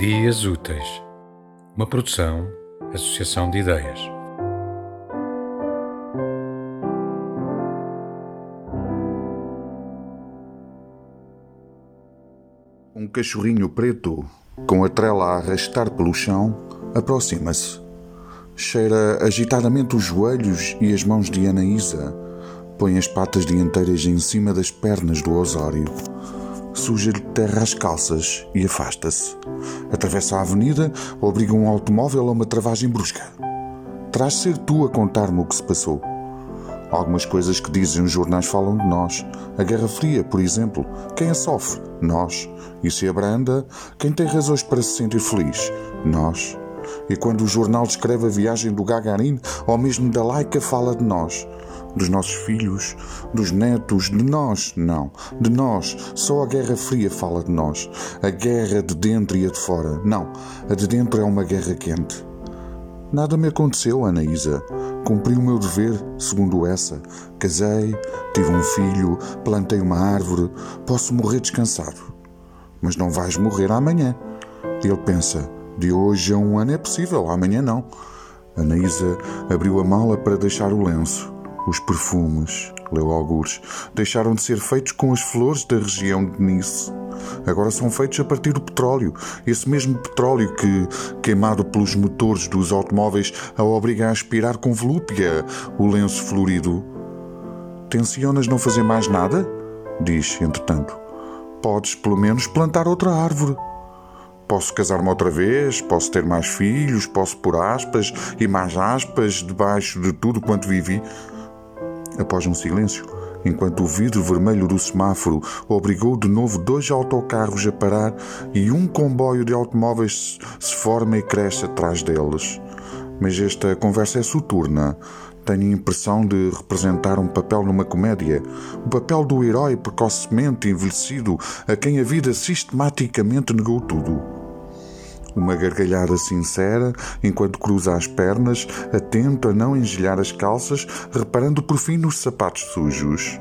Dias Úteis, uma produção, associação de ideias. Um cachorrinho preto, com a trela a arrastar pelo chão, aproxima-se. Cheira agitadamente os joelhos e as mãos de Anaísa. Põe as patas dianteiras em cima das pernas do Osório suja-lhe terra às calças e afasta-se. Atravessa a avenida, obriga um automóvel a uma travagem brusca. Traz ser tu a contar-me o que se passou. Algumas coisas que dizem os jornais falam de nós. A Guerra Fria, por exemplo. Quem a sofre? Nós. E se abranda? Quem tem razões para se sentir feliz? Nós. E quando o jornal descreve a viagem do Gagarin ou mesmo da Laika, fala de nós dos nossos filhos, dos netos, de nós, não, de nós. Só a Guerra Fria fala de nós. A guerra de dentro e a de fora. Não, a de dentro é uma guerra quente. Nada me aconteceu, Anaísa. Cumpri o meu dever, segundo essa. Casei, tive um filho, plantei uma árvore. Posso morrer descansado. Mas não vais morrer amanhã. Ele pensa: de hoje a um ano é possível, amanhã não. Anaísa abriu a mala para deixar o lenço. Os perfumes, leu algures, deixaram de ser feitos com as flores da região de Nice. Agora são feitos a partir do petróleo. Esse mesmo petróleo que, queimado pelos motores dos automóveis, a obriga a aspirar com volúpia o lenço florido. Tencionas não fazer mais nada? Diz, entretanto. Podes, pelo menos, plantar outra árvore. Posso casar-me outra vez, posso ter mais filhos, posso pôr aspas e mais aspas debaixo de tudo quanto vivi. Após um silêncio, enquanto o vidro vermelho do semáforo obrigou de novo dois autocarros a parar e um comboio de automóveis se forma e cresce atrás deles. Mas esta conversa é soturna. Tenho a impressão de representar um papel numa comédia. O papel do herói precocemente envelhecido a quem a vida sistematicamente negou tudo. Uma gargalhada sincera enquanto cruza as pernas, atento a não engelhar as calças, reparando por fim nos sapatos sujos.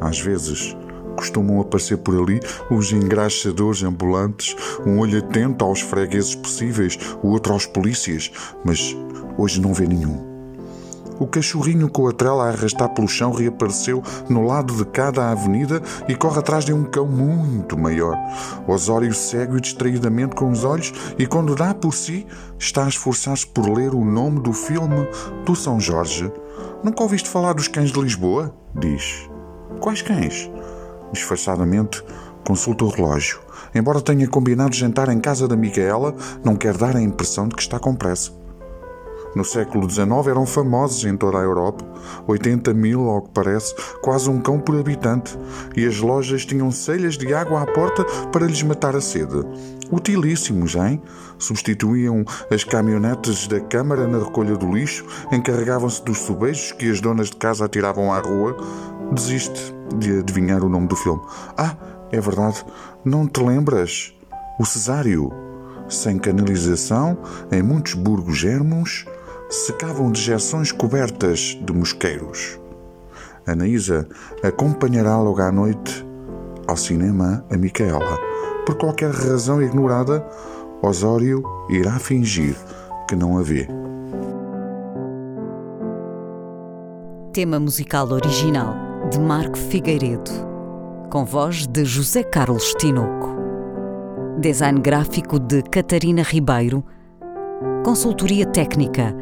Às vezes, costumam aparecer por ali os engraxadores ambulantes, um olho atento aos fregueses possíveis, o outro aos polícias, mas hoje não vê nenhum. O cachorrinho com a trela a arrastar pelo chão reapareceu no lado de cada avenida e corre atrás de um cão muito maior. Osório segue-o distraidamente com os olhos e, quando dá por si, está a esforçar-se por ler o nome do filme do São Jorge. Nunca ouviste falar dos cães de Lisboa? Diz. Quais cães? Disfarçadamente, consulta o relógio. Embora tenha combinado jantar em casa da Micaela, não quer dar a impressão de que está com pressa. No século XIX eram famosos em toda a Europa, 80 mil, ao que parece, quase um cão por habitante, e as lojas tinham celhas de água à porta para lhes matar a sede. Utilíssimos, hein? Substituíam as caminhonetes da Câmara na recolha do lixo, encarregavam-se dos sobejos que as donas de casa atiravam à rua. Desiste de adivinhar o nome do filme. Ah, é verdade, não te lembras? O Cesário. Sem canalização, em muitos burgos germos, secavam dejeções cobertas de mosqueiros. Anaísa acompanhará logo à noite ao cinema a Micaela. Por qualquer razão ignorada, Osório irá fingir que não a vê. Tema musical original de Marco Figueiredo, com voz de José Carlos Tinoco. Design gráfico de Catarina Ribeiro. Consultoria técnica